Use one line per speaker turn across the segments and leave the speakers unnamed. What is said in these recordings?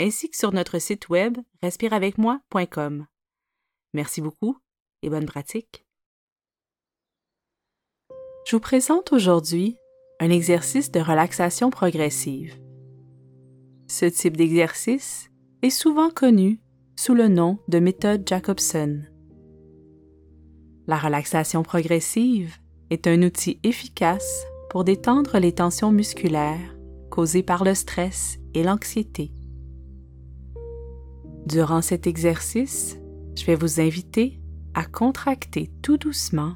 ainsi que sur notre site web respireavecmoi.com. Merci beaucoup et bonne pratique. Je vous présente aujourd'hui un exercice de relaxation progressive. Ce type d'exercice est souvent connu sous le nom de méthode Jacobson. La relaxation progressive est un outil efficace pour détendre les tensions musculaires causées par le stress et l'anxiété. Durant cet exercice, je vais vous inviter à contracter tout doucement,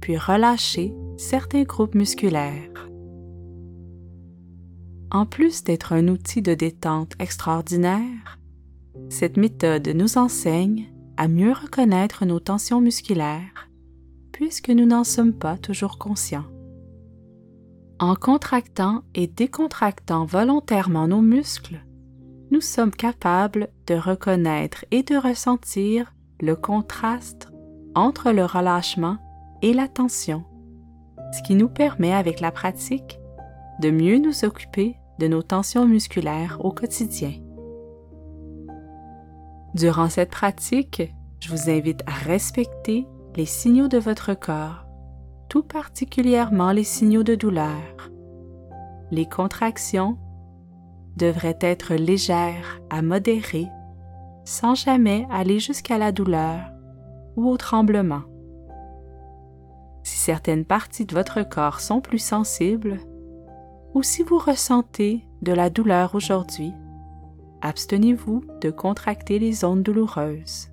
puis relâcher certains groupes musculaires. En plus d'être un outil de détente extraordinaire, cette méthode nous enseigne à mieux reconnaître nos tensions musculaires, puisque nous n'en sommes pas toujours conscients. En contractant et décontractant volontairement nos muscles, nous sommes capables de reconnaître et de ressentir le contraste entre le relâchement et la tension, ce qui nous permet avec la pratique de mieux nous occuper de nos tensions musculaires au quotidien. Durant cette pratique, je vous invite à respecter les signaux de votre corps, tout particulièrement les signaux de douleur. Les contractions devraient être légères à modérées, sans jamais aller jusqu'à la douleur ou au tremblement. Si certaines parties de votre corps sont plus sensibles, ou si vous ressentez de la douleur aujourd'hui, abstenez-vous de contracter les zones douloureuses.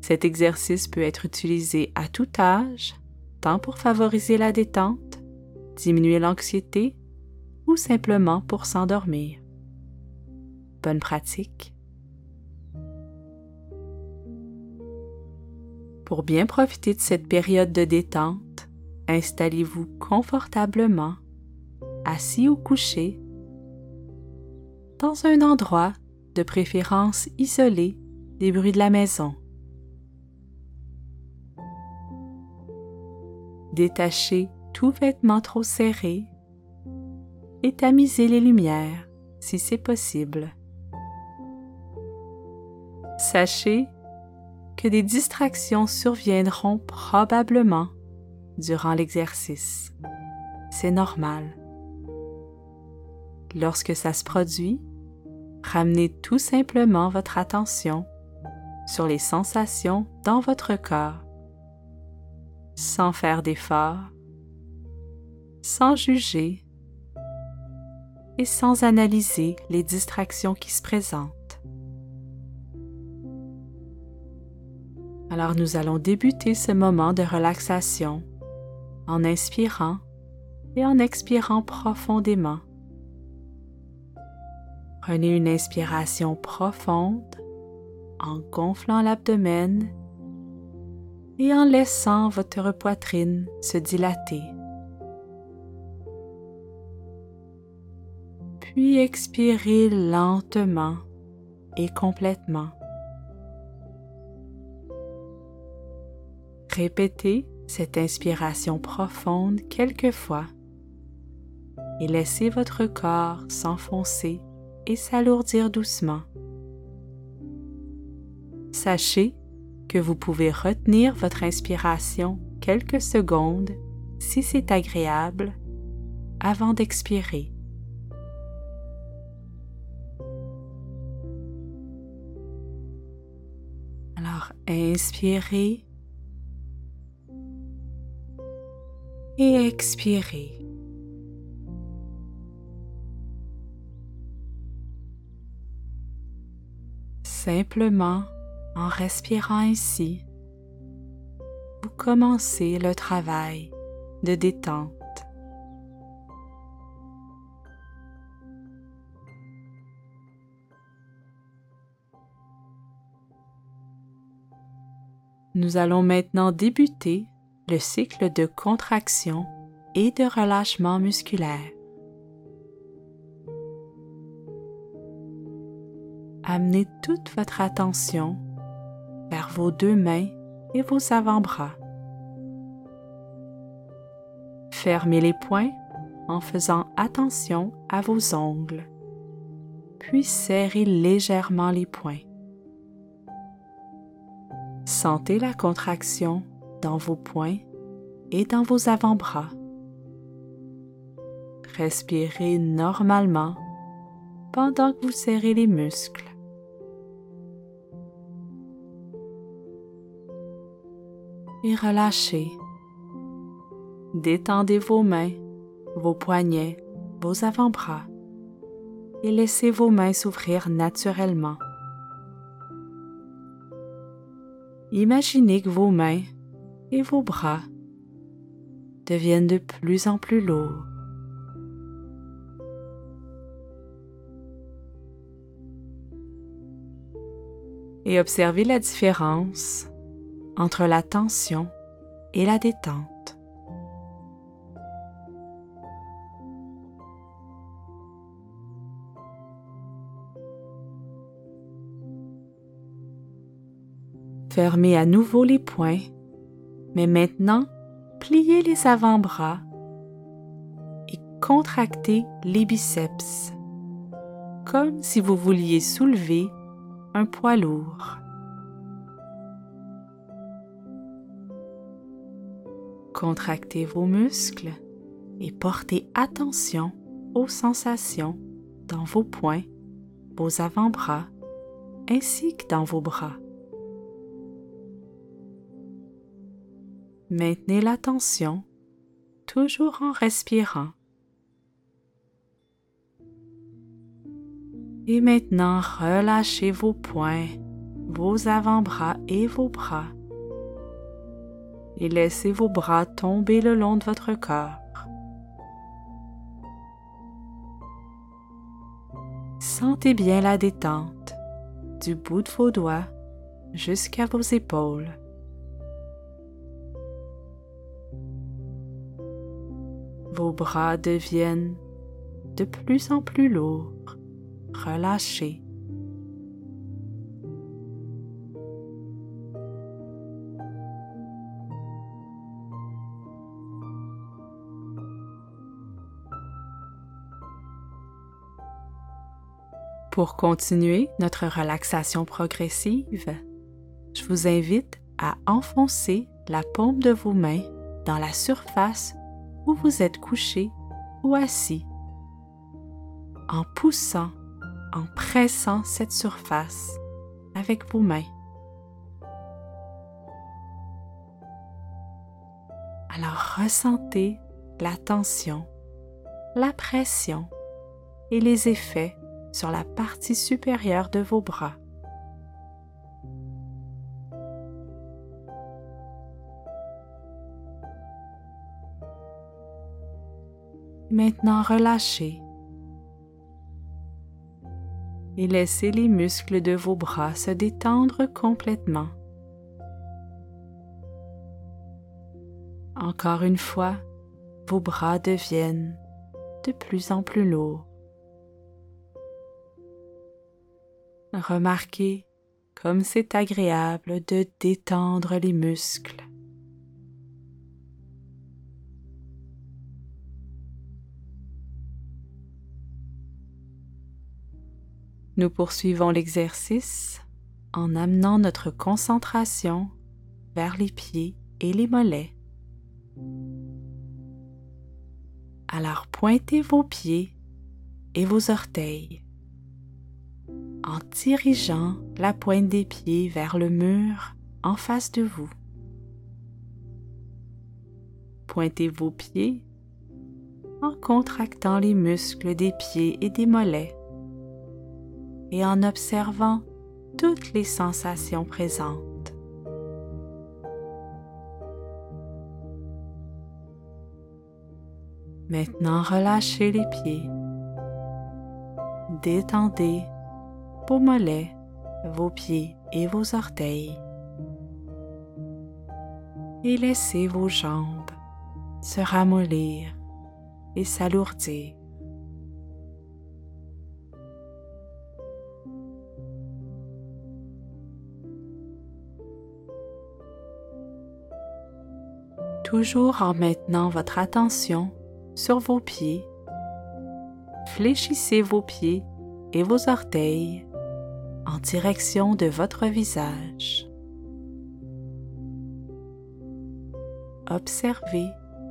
Cet exercice peut être utilisé à tout âge, tant pour favoriser la détente, diminuer l'anxiété simplement pour s'endormir. Bonne pratique. Pour bien profiter de cette période de détente, installez-vous confortablement, assis ou couché, dans un endroit de préférence isolé des bruits de la maison. Détachez tout vêtement trop serré et tamisez les lumières si c'est possible. Sachez que des distractions surviendront probablement durant l'exercice. C'est normal. Lorsque ça se produit, ramenez tout simplement votre attention sur les sensations dans votre corps, sans faire d'effort, sans juger et sans analyser les distractions qui se présentent. Alors nous allons débuter ce moment de relaxation en inspirant et en expirant profondément. Prenez une inspiration profonde en gonflant l'abdomen et en laissant votre poitrine se dilater. Puis expirez lentement et complètement. Répétez cette inspiration profonde quelques fois et laissez votre corps s'enfoncer et s'alourdir doucement. Sachez que vous pouvez retenir votre inspiration quelques secondes si c'est agréable avant d'expirer. Inspirez et expirez. Simplement en respirant ainsi, vous commencez le travail de détente. Nous allons maintenant débuter le cycle de contraction et de relâchement musculaire. Amenez toute votre attention vers vos deux mains et vos avant-bras. Fermez les poings en faisant attention à vos ongles, puis serrez légèrement les poings. Sentez la contraction dans vos poings et dans vos avant-bras. Respirez normalement pendant que vous serrez les muscles. Et relâchez. Détendez vos mains, vos poignets, vos avant-bras et laissez vos mains s'ouvrir naturellement. Imaginez que vos mains et vos bras deviennent de plus en plus lourds. Et observez la différence entre la tension et la détente. Fermez à nouveau les poings, mais maintenant pliez les avant-bras et contractez les biceps, comme si vous vouliez soulever un poids lourd. Contractez vos muscles et portez attention aux sensations dans vos poings, vos avant-bras ainsi que dans vos bras. Maintenez la tension, toujours en respirant. Et maintenant, relâchez vos poings, vos avant-bras et vos bras. Et laissez vos bras tomber le long de votre corps. Sentez bien la détente du bout de vos doigts jusqu'à vos épaules. Vos bras deviennent de plus en plus lourds, relâchés. Pour continuer notre relaxation progressive, je vous invite à enfoncer la paume de vos mains dans la surface où vous êtes couché ou assis, en poussant, en pressant cette surface avec vos mains. Alors ressentez la tension, la pression et les effets sur la partie supérieure de vos bras. Maintenant relâchez et laissez les muscles de vos bras se détendre complètement. Encore une fois, vos bras deviennent de plus en plus lourds. Remarquez comme c'est agréable de détendre les muscles. Nous poursuivons l'exercice en amenant notre concentration vers les pieds et les mollets. Alors pointez vos pieds et vos orteils en dirigeant la pointe des pieds vers le mur en face de vous. Pointez vos pieds en contractant les muscles des pieds et des mollets et en observant toutes les sensations présentes. Maintenant, relâchez les pieds. Détendez vos mollets, vos pieds et vos orteils. et laissez vos jambes se ramollir et s'alourdir. Toujours en maintenant votre attention sur vos pieds, fléchissez vos pieds et vos orteils en direction de votre visage. Observez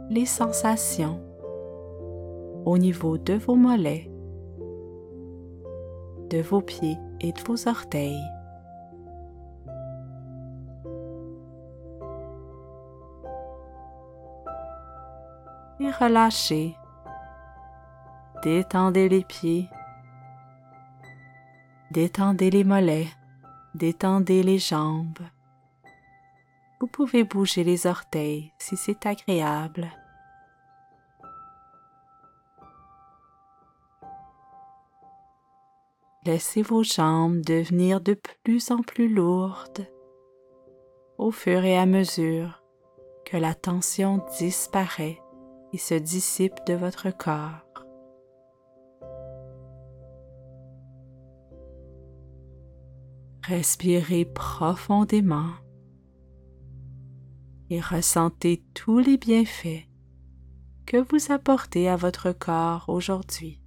les sensations au niveau de vos mollets, de vos pieds et de vos orteils. Relâchez. Détendez les pieds. Détendez les mollets. Détendez les jambes. Vous pouvez bouger les orteils si c'est agréable. Laissez vos jambes devenir de plus en plus lourdes au fur et à mesure que la tension disparaît et se dissipe de votre corps. Respirez profondément et ressentez tous les bienfaits que vous apportez à votre corps aujourd'hui.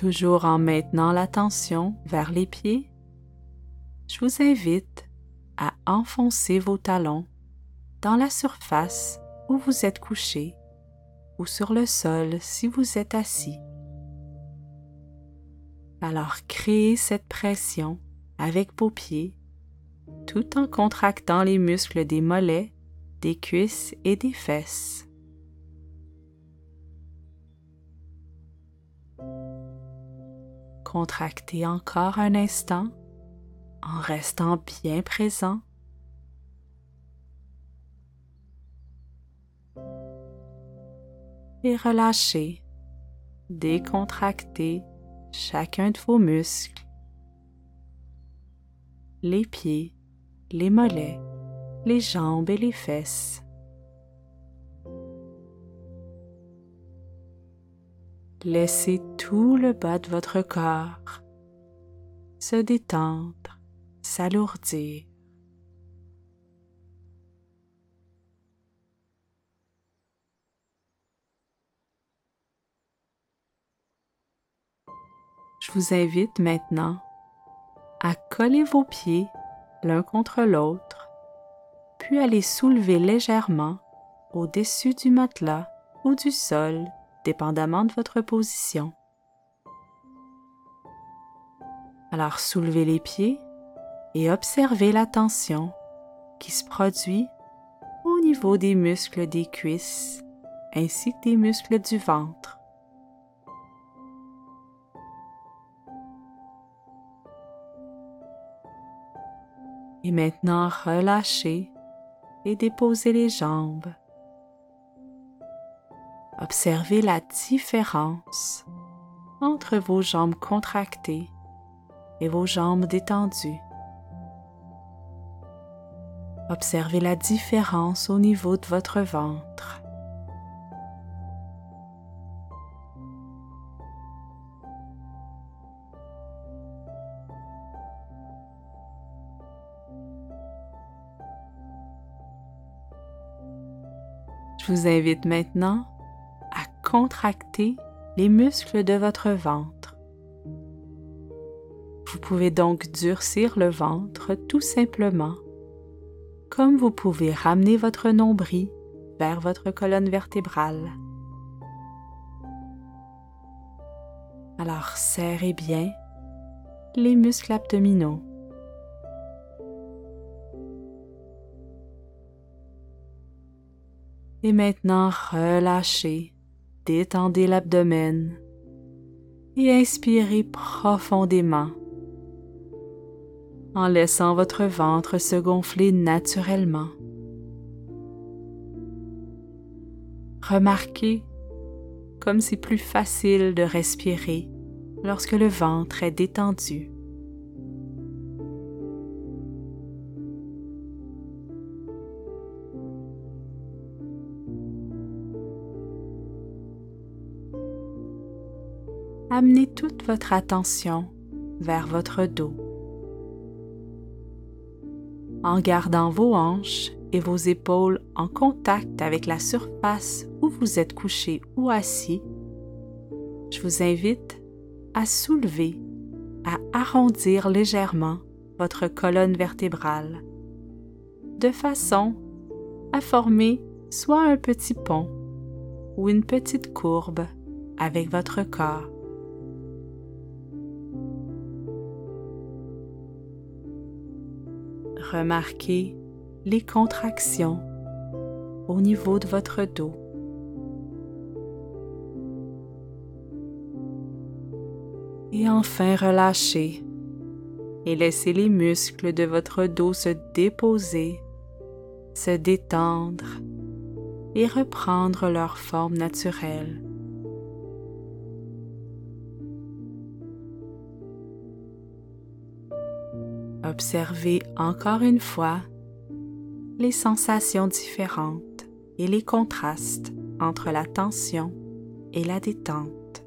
Toujours en maintenant l'attention vers les pieds, je vous invite à enfoncer vos talons dans la surface où vous êtes couché ou sur le sol si vous êtes assis. Alors créez cette pression avec vos pieds tout en contractant les muscles des mollets, des cuisses et des fesses. Contractez encore un instant en restant bien présent et relâchez, décontractez chacun de vos muscles, les pieds, les mollets, les jambes et les fesses. Laissez tout le bas de votre corps se détendre, s'alourdir. je vous invite maintenant à coller vos pieds l'un contre l'autre, puis à les soulever légèrement au-dessus du matelas ou du sol, dépendamment de votre position. Alors soulevez les pieds et observez la tension qui se produit au niveau des muscles des cuisses ainsi que des muscles du ventre. Et maintenant, relâchez et déposez les jambes. Observez la différence entre vos jambes contractées et vos jambes détendues. Observez la différence au niveau de votre ventre. Je vous invite maintenant contracter les muscles de votre ventre. Vous pouvez donc durcir le ventre tout simplement, comme vous pouvez ramener votre nombril vers votre colonne vertébrale. Alors serrez bien les muscles abdominaux. Et maintenant, relâchez, détendez l'abdomen et inspirez profondément en laissant votre ventre se gonfler naturellement. Remarquez comme c'est plus facile de respirer lorsque le ventre est détendu. Amenez toute votre attention vers votre dos. En gardant vos hanches et vos épaules en contact avec la surface où vous êtes couché ou assis, je vous invite à soulever, à arrondir légèrement votre colonne vertébrale, de façon à former soit un petit pont ou une petite courbe avec votre corps. Remarquez les contractions au niveau de votre dos. Et enfin relâchez et laissez les muscles de votre dos se déposer, se détendre et reprendre leur forme naturelle. Observez encore une fois les sensations différentes et les contrastes entre la tension et la détente.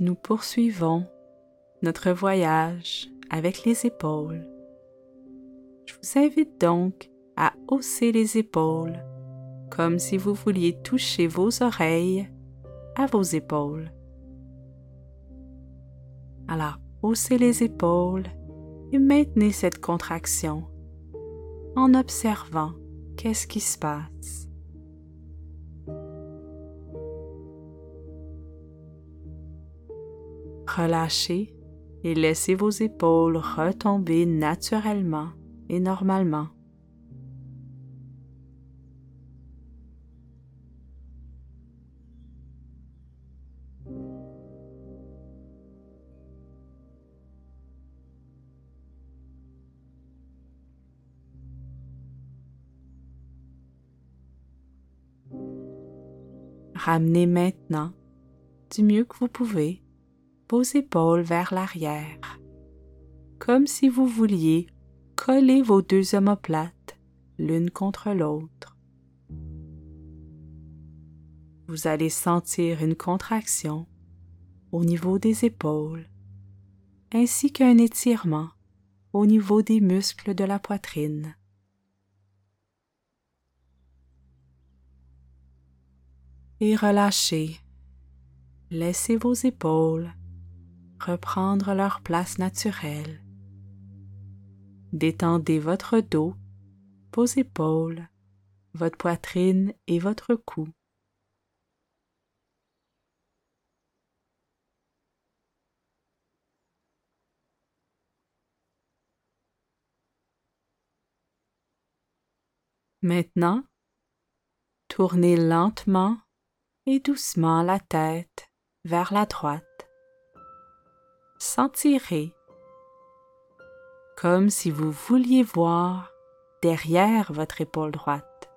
Nous poursuivons notre voyage avec les épaules. Je vous invite donc à hausser les épaules comme si vous vouliez toucher vos oreilles vos épaules. Alors, haussez les épaules et maintenez cette contraction en observant qu'est-ce qui se passe. Relâchez et laissez vos épaules retomber naturellement et normalement. Ramenez maintenant, du mieux que vous pouvez, vos épaules vers l'arrière, comme si vous vouliez coller vos deux omoplates l'une contre l'autre. Vous allez sentir une contraction au niveau des épaules, ainsi qu'un étirement au niveau des muscles de la poitrine. Et relâchez. Laissez vos épaules reprendre leur place naturelle. Détendez votre dos, vos épaules, votre poitrine et votre cou. Maintenant, tournez lentement et doucement la tête vers la droite. Sentirez comme si vous vouliez voir derrière votre épaule droite.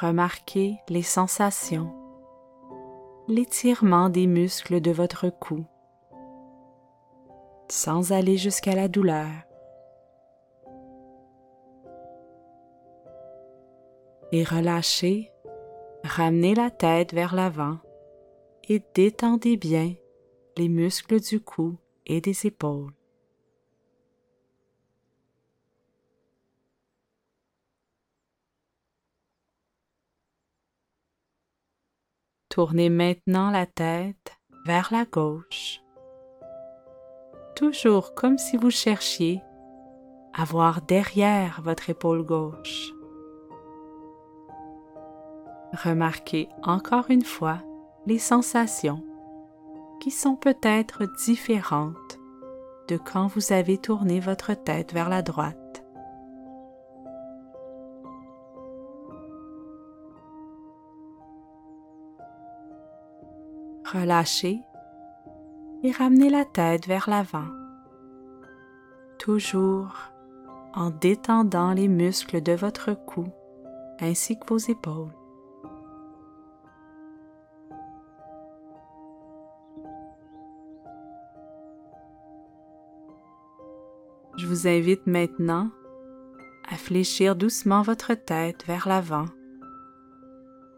Remarquez les sensations, l'étirement des muscles de votre cou, sans aller jusqu'à la douleur. Et relâchez, ramenez la tête vers l'avant et détendez bien les muscles du cou et des épaules. Tournez maintenant la tête vers la gauche, toujours comme si vous cherchiez à voir derrière votre épaule gauche. Remarquez encore une fois les sensations qui sont peut-être différentes de quand vous avez tourné votre tête vers la droite. Relâchez et ramenez la tête vers l'avant, toujours en détendant les muscles de votre cou ainsi que vos épaules. Vous invite maintenant à fléchir doucement votre tête vers l'avant,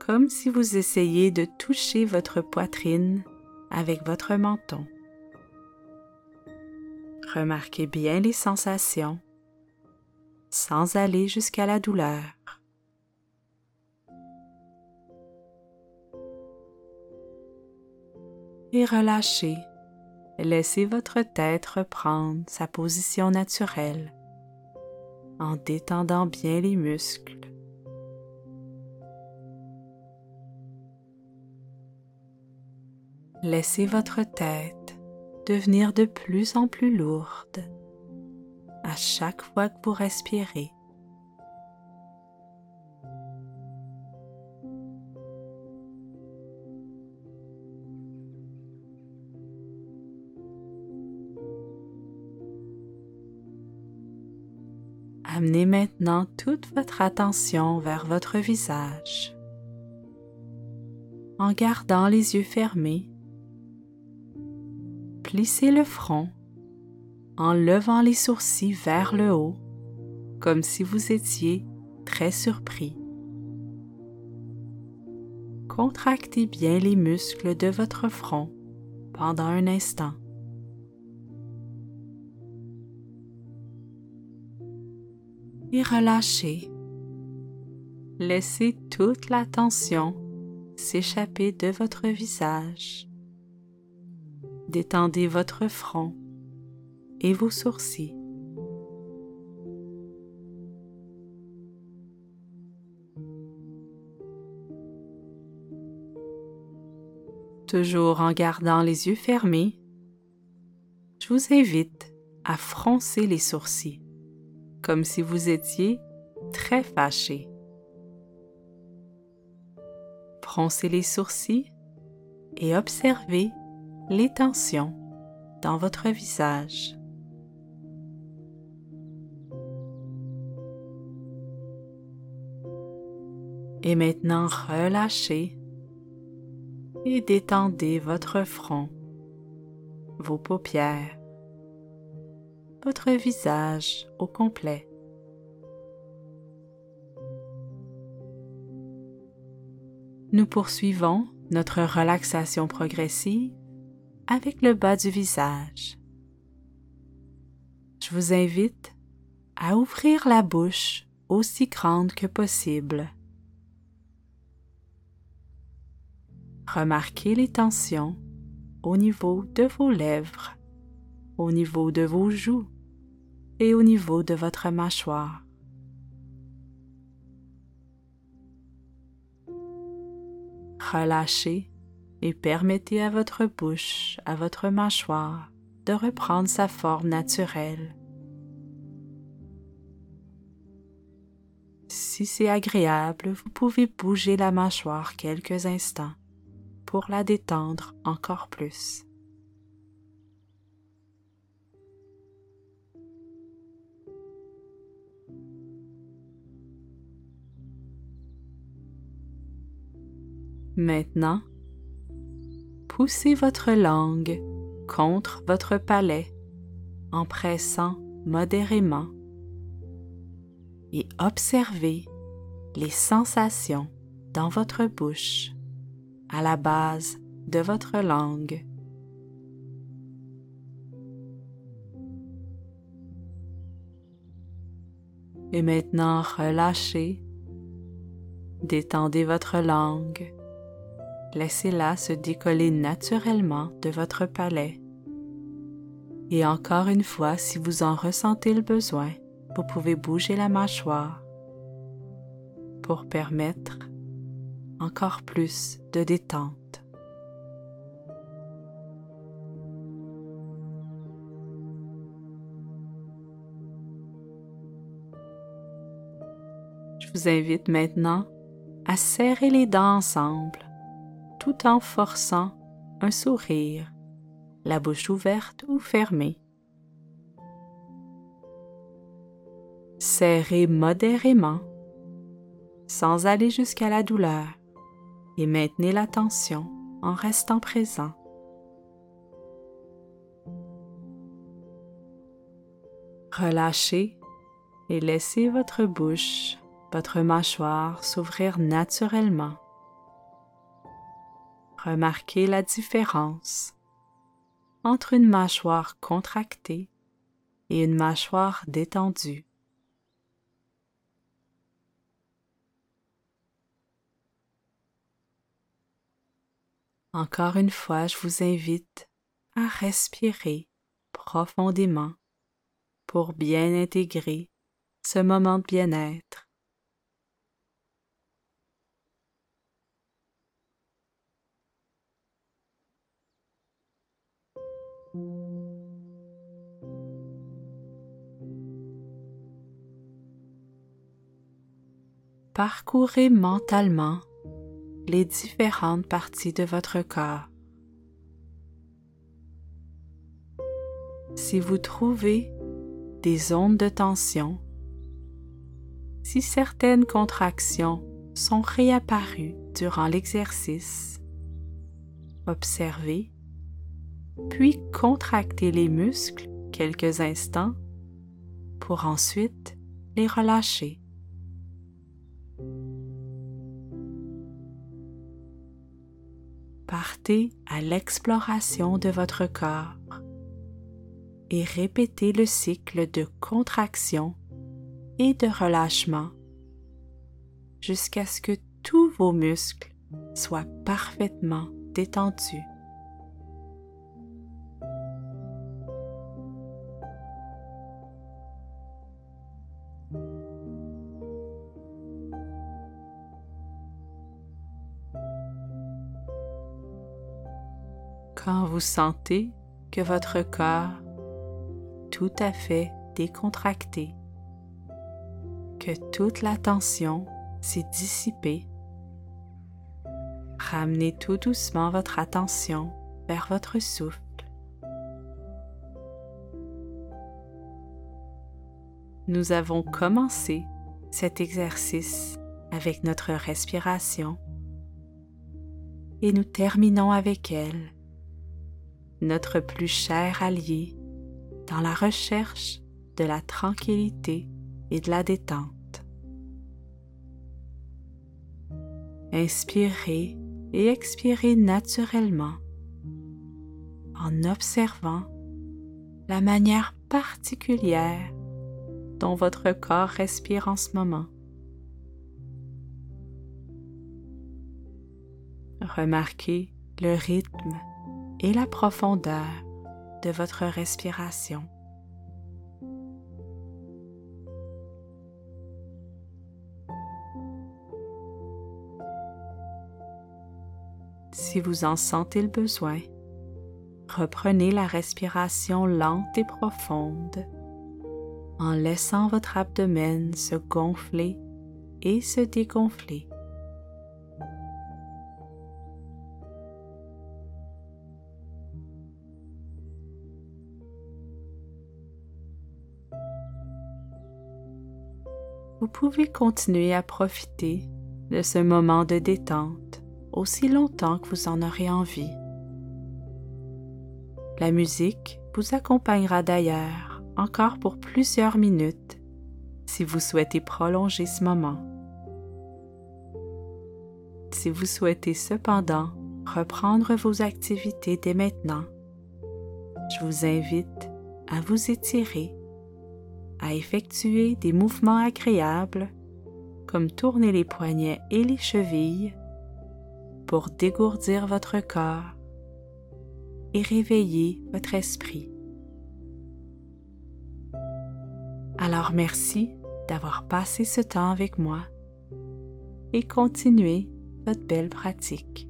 comme si vous essayiez de toucher votre poitrine avec votre menton. Remarquez bien les sensations sans aller jusqu'à la douleur. Et relâchez. Laissez votre tête reprendre sa position naturelle en détendant bien les muscles. Laissez votre tête devenir de plus en plus lourde à chaque fois que vous respirez. Amenez maintenant toute votre attention vers votre visage. En gardant les yeux fermés, plissez le front en levant les sourcils vers le haut, comme si vous étiez très surpris. Contractez bien les muscles de votre front pendant un instant. Relâchez. Laissez toute la tension s'échapper de votre visage. Détendez votre front et vos sourcils. Toujours en gardant les yeux fermés, je vous invite à froncer les sourcils comme si vous étiez très fâché. Froncez les sourcils et observez les tensions dans votre visage. Et maintenant relâchez et détendez votre front, vos paupières, votre visage au complet. Nous poursuivons notre relaxation progressive avec le bas du visage. Je vous invite à ouvrir la bouche aussi grande que possible. Remarquez les tensions au niveau de vos lèvres, au niveau de vos joues et au niveau de votre mâchoire. Relâchez et permettez à votre bouche, à votre mâchoire de reprendre sa forme naturelle. Si c'est agréable, vous pouvez bouger la mâchoire quelques instants pour la détendre encore plus. Maintenant, poussez votre langue contre votre palais en pressant modérément et observez les sensations dans votre bouche à la base de votre langue. Et maintenant, relâchez, détendez votre langue laissez-la se décoller naturellement de votre palais. Et encore une fois, si vous en ressentez le besoin, vous pouvez bouger la mâchoire pour permettre encore plus de détente. Je vous invite maintenant à serrer les dents ensemble tout en forçant un sourire, la bouche ouverte ou fermée. Serrez modérément, sans aller jusqu'à la douleur, et maintenez la tension en restant présent. Relâchez et laissez votre bouche, votre mâchoire s'ouvrir naturellement. Remarquez la différence entre une mâchoire contractée et une mâchoire détendue. Encore une fois, je vous invite à respirer profondément pour bien intégrer ce moment de bien-être. Parcourez mentalement les différentes parties de votre corps. Si vous trouvez des zones de tension, si certaines contractions sont réapparues durant l'exercice, observez, puis contractez les muscles quelques instants pour ensuite les relâcher. Partez à l'exploration de votre corps et répétez le cycle de contraction et de relâchement jusqu'à ce que tous vos muscles soient parfaitement détendus. Quand vous sentez que votre corps est tout à fait décontracté, que toute la tension s'est dissipée, ramenez tout doucement votre attention vers votre souffle. Nous avons commencé cet exercice avec notre respiration et nous terminons avec elle notre plus cher allié dans la recherche de la tranquillité et de la détente. Inspirez et expirez naturellement en observant la manière particulière dont votre corps respire en ce moment. Remarquez le rythme et la profondeur de votre respiration. Si vous en sentez le besoin, reprenez la respiration lente et profonde en laissant votre abdomen se gonfler et se dégonfler. Vous pouvez continuer à profiter de ce moment de détente aussi longtemps que vous en aurez envie. La musique vous accompagnera d'ailleurs encore pour plusieurs minutes si vous souhaitez prolonger ce moment. Si vous souhaitez cependant reprendre vos activités dès maintenant, je vous invite à vous étirer à effectuer des mouvements agréables comme tourner les poignets et les chevilles pour dégourdir votre corps et réveiller votre esprit. Alors merci d'avoir passé ce temps avec moi et continuez votre belle pratique.